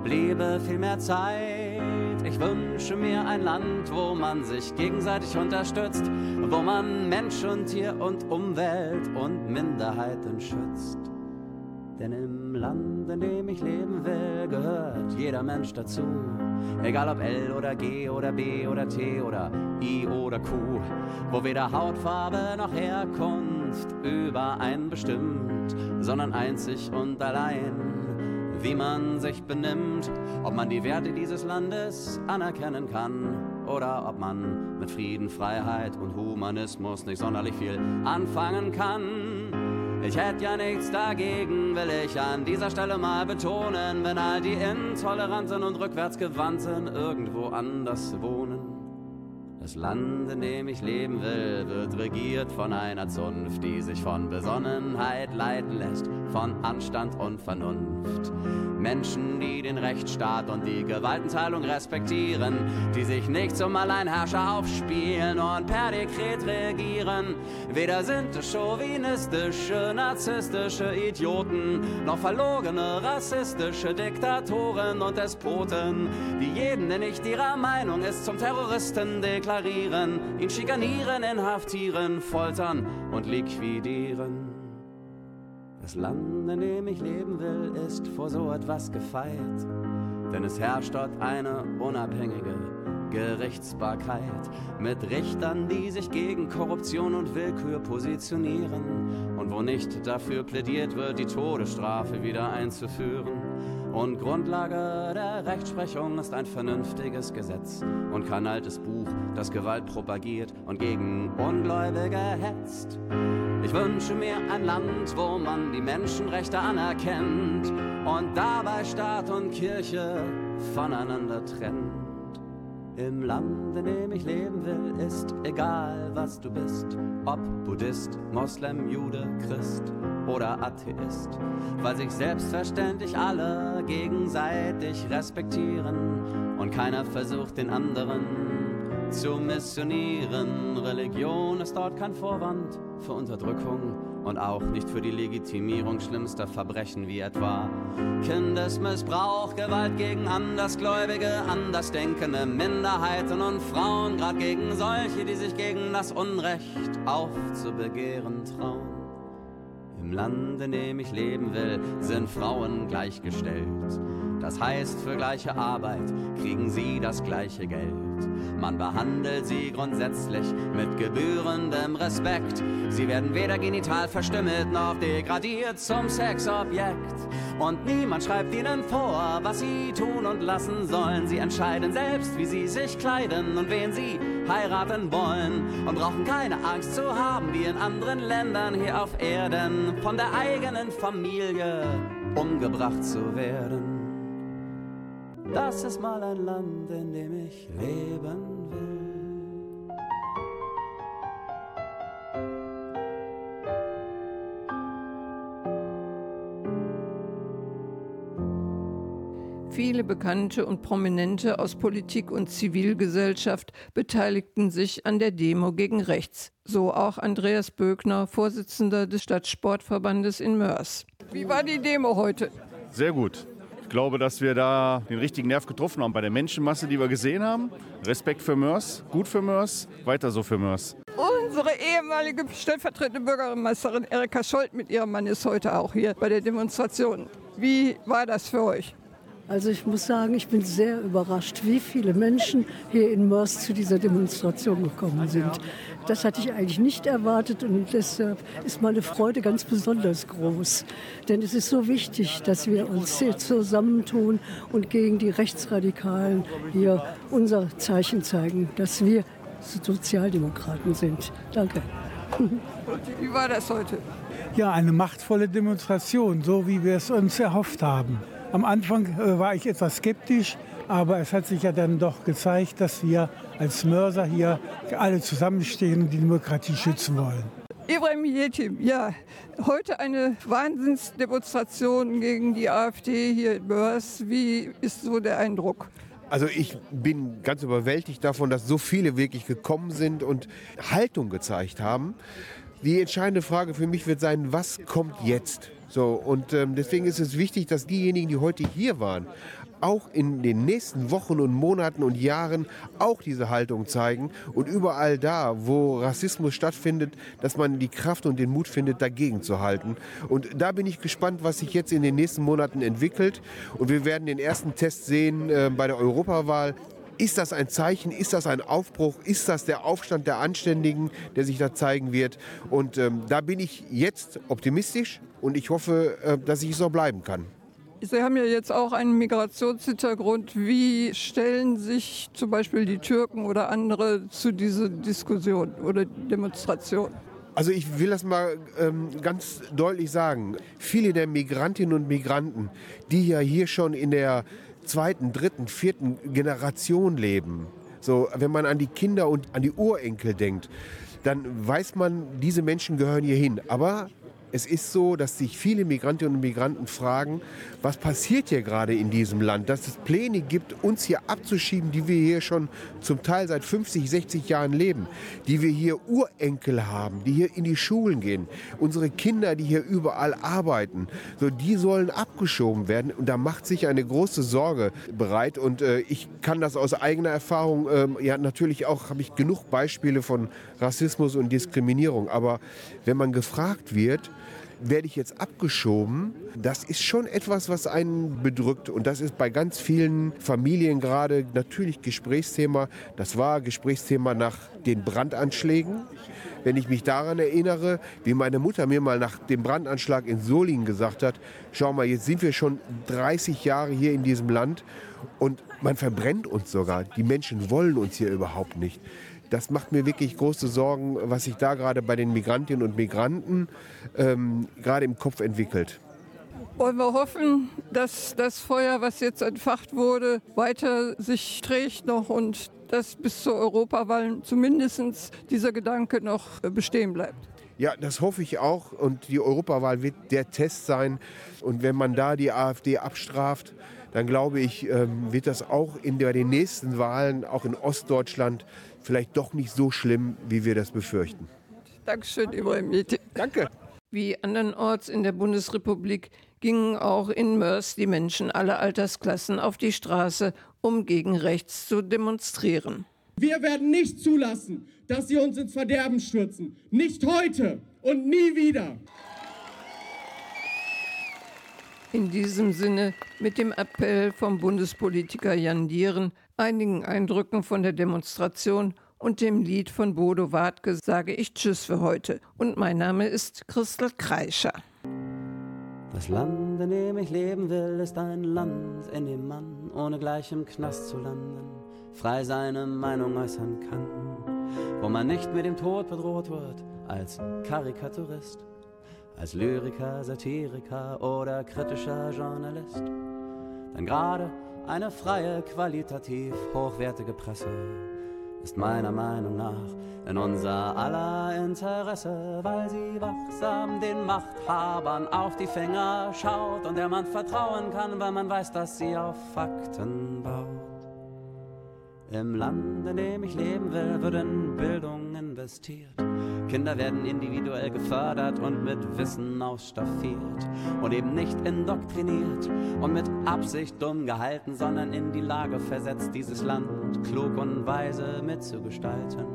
bliebe viel mehr Zeit. Ich wünsche mir ein Land, wo man sich gegenseitig unterstützt, wo man Mensch und Tier und Umwelt und Minderheiten schützt. Denn im Land, in dem ich leben will, gehört jeder Mensch dazu. Egal ob L oder G oder B oder T oder I oder Q, wo weder Hautfarbe noch Herkunft über einen bestimmt, sondern einzig und allein, wie man sich benimmt, ob man die Werte dieses Landes anerkennen kann oder ob man mit Frieden, Freiheit und Humanismus nicht sonderlich viel anfangen kann. Ich hätte ja nichts dagegen, will ich an dieser Stelle mal betonen, wenn all die Intoleranten und Rückwärtsgewandten irgendwo anders wohnen. Das Land, in dem ich leben will, wird regiert von einer Zunft, die sich von Besonnenheit leiten lässt, von Anstand und Vernunft. Menschen, die den Rechtsstaat und die Gewaltenteilung respektieren, die sich nicht zum Alleinherrscher aufspielen und per Dekret regieren. Weder sind es chauvinistische, narzisstische Idioten, noch verlogene, rassistische Diktatoren und Despoten, die jeden, der nicht ihrer Meinung ist, zum Terroristen deklarieren, ihn schikanieren, inhaftieren, foltern und liquidieren. Das Land, in dem ich leben will, ist vor so etwas gefeit, denn es herrscht dort eine unabhängige Gerichtsbarkeit mit Richtern, die sich gegen Korruption und Willkür positionieren und wo nicht dafür plädiert wird, die Todesstrafe wieder einzuführen. Und Grundlage der Rechtsprechung ist ein vernünftiges Gesetz und kein altes Buch, das Gewalt propagiert und gegen Ungläubige hetzt. Ich wünsche mir ein Land, wo man die Menschenrechte anerkennt und dabei Staat und Kirche voneinander trennt. Im Land, in dem ich leben will, ist egal, was du bist. Ob Buddhist, Moslem, Jude, Christ oder Atheist. Weil sich selbstverständlich alle gegenseitig respektieren und keiner versucht, den anderen zu missionieren. Religion ist dort kein Vorwand für Unterdrückung und auch nicht für die Legitimierung schlimmster Verbrechen wie etwa Kindesmissbrauch, Gewalt gegen Andersgläubige, Andersdenkende, Minderheiten und Frauen, gerade gegen solche, die sich gegen das Unrecht aufzubegehren trauen. Im Land, in dem ich leben will, sind Frauen gleichgestellt. Das heißt, für gleiche Arbeit kriegen sie das gleiche Geld. Man behandelt sie grundsätzlich mit gebührendem Respekt. Sie werden weder genital verstümmelt noch degradiert zum Sexobjekt. Und niemand schreibt ihnen vor, was sie tun und lassen sollen. Sie entscheiden selbst, wie sie sich kleiden und wen sie heiraten wollen. Und brauchen keine Angst zu haben, wie in anderen Ländern hier auf Erden, von der eigenen Familie umgebracht zu werden. Das ist mal ein Land, in dem ich leben will. Viele Bekannte und Prominente aus Politik und Zivilgesellschaft beteiligten sich an der Demo gegen rechts. So auch Andreas Böckner, Vorsitzender des Stadtsportverbandes in Mörs. Wie war die Demo heute? Sehr gut. Ich glaube, dass wir da den richtigen Nerv getroffen haben bei der Menschenmasse, die wir gesehen haben. Respekt für Mörs, gut für Mörs, weiter so für Mörs. Unsere ehemalige stellvertretende Bürgermeisterin Erika Scholz mit ihrem Mann ist heute auch hier bei der Demonstration. Wie war das für euch? Also ich muss sagen, ich bin sehr überrascht, wie viele Menschen hier in Mörs zu dieser Demonstration gekommen sind. Das hatte ich eigentlich nicht erwartet und deshalb ist meine Freude ganz besonders groß. Denn es ist so wichtig, dass wir uns hier zusammentun und gegen die Rechtsradikalen hier unser Zeichen zeigen, dass wir Sozialdemokraten sind. Danke. [laughs] Wie war das heute? Ja, eine machtvolle Demonstration, so wie wir es uns erhofft haben. Am Anfang äh, war ich etwas skeptisch, aber es hat sich ja dann doch gezeigt, dass wir als Mörser hier alle zusammenstehen und die Demokratie schützen wollen. Ibrahim Yetim, ja, heute eine Wahnsinnsdemonstration gegen die AfD hier in Mörs. Wie ist so der Eindruck? Also ich bin ganz überwältigt davon, dass so viele wirklich gekommen sind und Haltung gezeigt haben. Die entscheidende Frage für mich wird sein, was kommt jetzt? So, und ähm, deswegen ist es wichtig, dass diejenigen, die heute hier waren, auch in den nächsten Wochen und Monaten und Jahren auch diese Haltung zeigen und überall da, wo Rassismus stattfindet, dass man die Kraft und den Mut findet, dagegen zu halten. Und da bin ich gespannt, was sich jetzt in den nächsten Monaten entwickelt. Und wir werden den ersten Test sehen äh, bei der Europawahl. Ist das ein Zeichen? Ist das ein Aufbruch? Ist das der Aufstand der Anständigen, der sich da zeigen wird? Und ähm, da bin ich jetzt optimistisch und ich hoffe, äh, dass ich so bleiben kann. Sie haben ja jetzt auch einen Migrationshintergrund. Wie stellen sich zum Beispiel die Türken oder andere zu dieser Diskussion oder Demonstration? Also ich will das mal ähm, ganz deutlich sagen. Viele der Migrantinnen und Migranten, die ja hier schon in der zweiten, dritten, vierten Generation leben, so wenn man an die Kinder und an die Urenkel denkt, dann weiß man, diese Menschen gehören hier hin. Aber es ist so, dass sich viele Migrantinnen und Migranten fragen, was passiert hier gerade in diesem Land, dass es Pläne gibt, uns hier abzuschieben, die wir hier schon zum Teil seit 50, 60 Jahren leben, die wir hier Urenkel haben, die hier in die Schulen gehen, unsere Kinder, die hier überall arbeiten, so die sollen abgeschoben werden. Und da macht sich eine große Sorge bereit. Und äh, ich kann das aus eigener Erfahrung, ähm, ja natürlich auch habe ich genug Beispiele von Rassismus und Diskriminierung, aber wenn man gefragt wird, werde ich jetzt abgeschoben. Das ist schon etwas, was einen bedrückt. Und das ist bei ganz vielen Familien gerade natürlich Gesprächsthema. Das war Gesprächsthema nach den Brandanschlägen. Wenn ich mich daran erinnere, wie meine Mutter mir mal nach dem Brandanschlag in Solingen gesagt hat, schau mal, jetzt sind wir schon 30 Jahre hier in diesem Land und man verbrennt uns sogar. Die Menschen wollen uns hier überhaupt nicht. Das macht mir wirklich große Sorgen, was sich da gerade bei den Migrantinnen und Migranten ähm, gerade im Kopf entwickelt. Wollen wir hoffen, dass das Feuer, was jetzt entfacht wurde, weiter sich trägt noch und dass bis zur Europawahl zumindest dieser Gedanke noch bestehen bleibt. Ja, das hoffe ich auch. Und die Europawahl wird der Test sein. Und wenn man da die AfD abstraft, dann glaube ich, ähm, wird das auch in den nächsten Wahlen, auch in Ostdeutschland, vielleicht doch nicht so schlimm, wie wir das befürchten. Dankeschön, Ibrahim Yeti. Danke. Wie andernorts in der Bundesrepublik gingen auch in Mörs die Menschen aller Altersklassen auf die Straße, um gegen rechts zu demonstrieren. Wir werden nicht zulassen, dass sie uns ins Verderben stürzen. Nicht heute und nie wieder. In diesem Sinne mit dem Appell vom Bundespolitiker Jan Dieren, einigen Eindrücken von der Demonstration und dem Lied von Bodo Wartke sage ich Tschüss für heute. Und mein Name ist Christel Kreischer. Das Land, in dem ich leben will, ist ein Land, in dem man ohne gleich im Knast zu landen frei seine Meinung äußern kann, wo man nicht mit dem Tod bedroht wird als Karikaturist, als Lyriker, Satiriker oder kritischer Journalist. Denn gerade eine freie, qualitativ hochwertige Presse ist meiner Meinung nach in unser aller Interesse, weil sie wachsam den Machthabern auf die Finger schaut und der man vertrauen kann, weil man weiß, dass sie auf Fakten baut. Im Land, in dem ich leben will, wird in Bildung investiert. Kinder werden individuell gefördert und mit Wissen ausstaffiert und eben nicht indoktriniert und mit Absicht dumm gehalten, sondern in die Lage versetzt, dieses Land klug und weise mitzugestalten.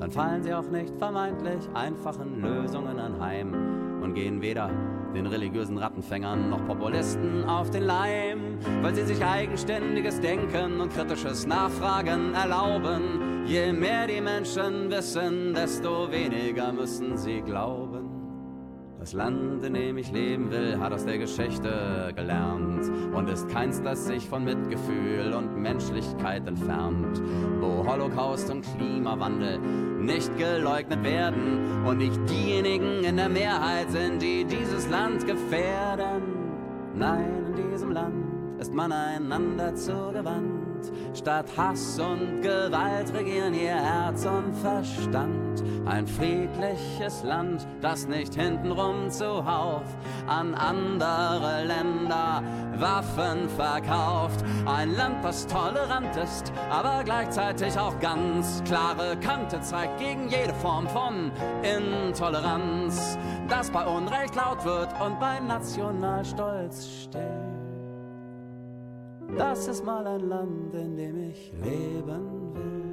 Dann fallen sie auch nicht vermeintlich einfachen Lösungen anheim und gehen weder den religiösen Rattenfängern noch Populisten auf den Leim, weil sie sich eigenständiges Denken und kritisches Nachfragen erlauben. Je mehr die Menschen wissen, desto weniger müssen sie glauben. Das Land, in dem ich leben will, hat aus der Geschichte gelernt und ist keins, das sich von Mitgefühl und Menschlichkeit entfernt, wo Holocaust und Klimawandel nicht geleugnet werden und nicht diejenigen in der Mehrheit sind, die dieses Land gefährden. Nein, in diesem Land ist man einander zugewandt. Statt Hass und Gewalt regieren ihr Herz und Verstand. Ein friedliches Land, das nicht hintenrum zuhauf an andere Länder Waffen verkauft. Ein Land, das tolerant ist, aber gleichzeitig auch ganz klare Kante zeigt gegen jede Form von Intoleranz. Das bei Unrecht laut wird und bei Nationalstolz steht. Das ist mal ein Land, in dem ich leben will.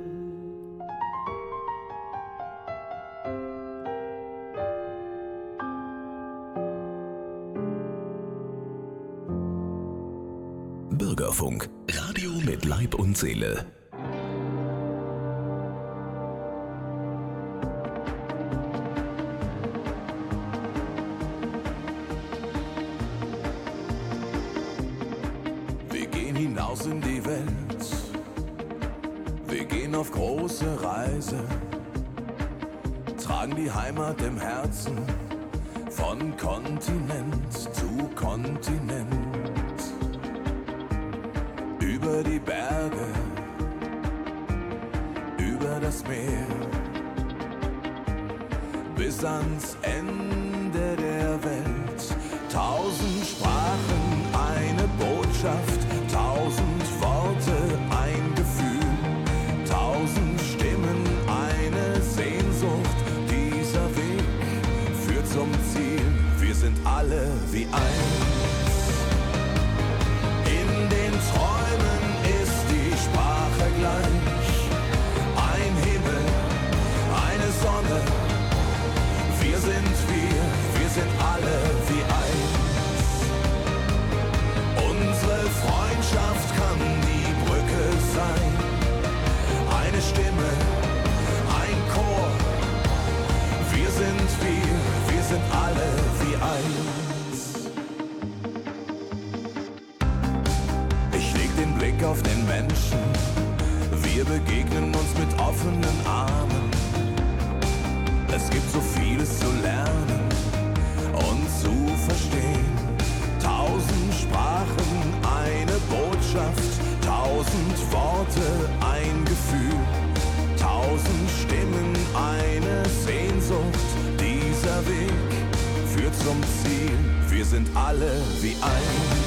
Bürgerfunk, Radio mit Leib und Seele. Auf große Reise. Tragen die Heimat im Herzen. Von Kontinent zu Kontinent. Über die Berge. Über das Meer. Bis ans Ende der Welt. Tausend Sprachen, begegnen uns mit offenen Armen. Es gibt so vieles zu lernen und zu verstehen. Tausend Sprachen, eine Botschaft, tausend Worte, ein Gefühl, tausend Stimmen, eine Sehnsucht. Dieser Weg führt zum Ziel, wir sind alle wie eins.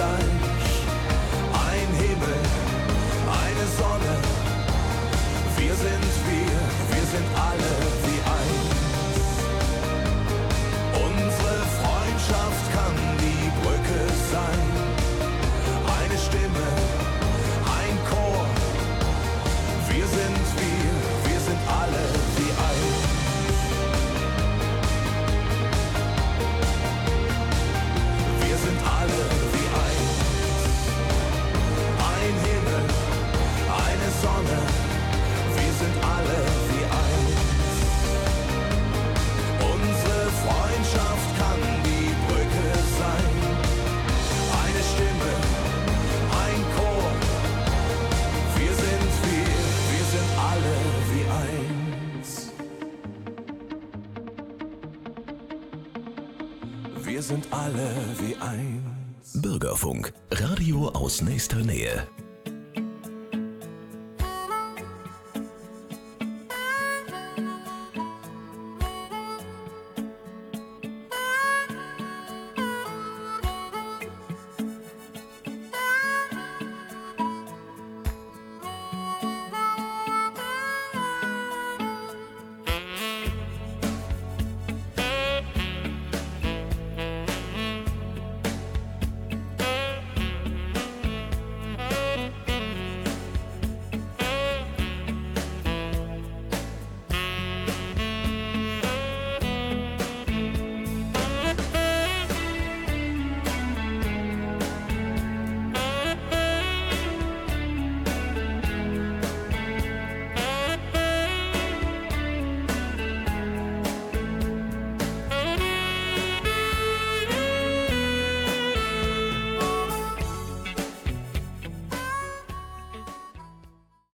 Gleich. Ein Himmel, eine Sonne. Wir sind wir, wir sind alle wie eins. Unsere Freundschaft kann die Brücke sein. Eine Stimme, aus nächster Nähe.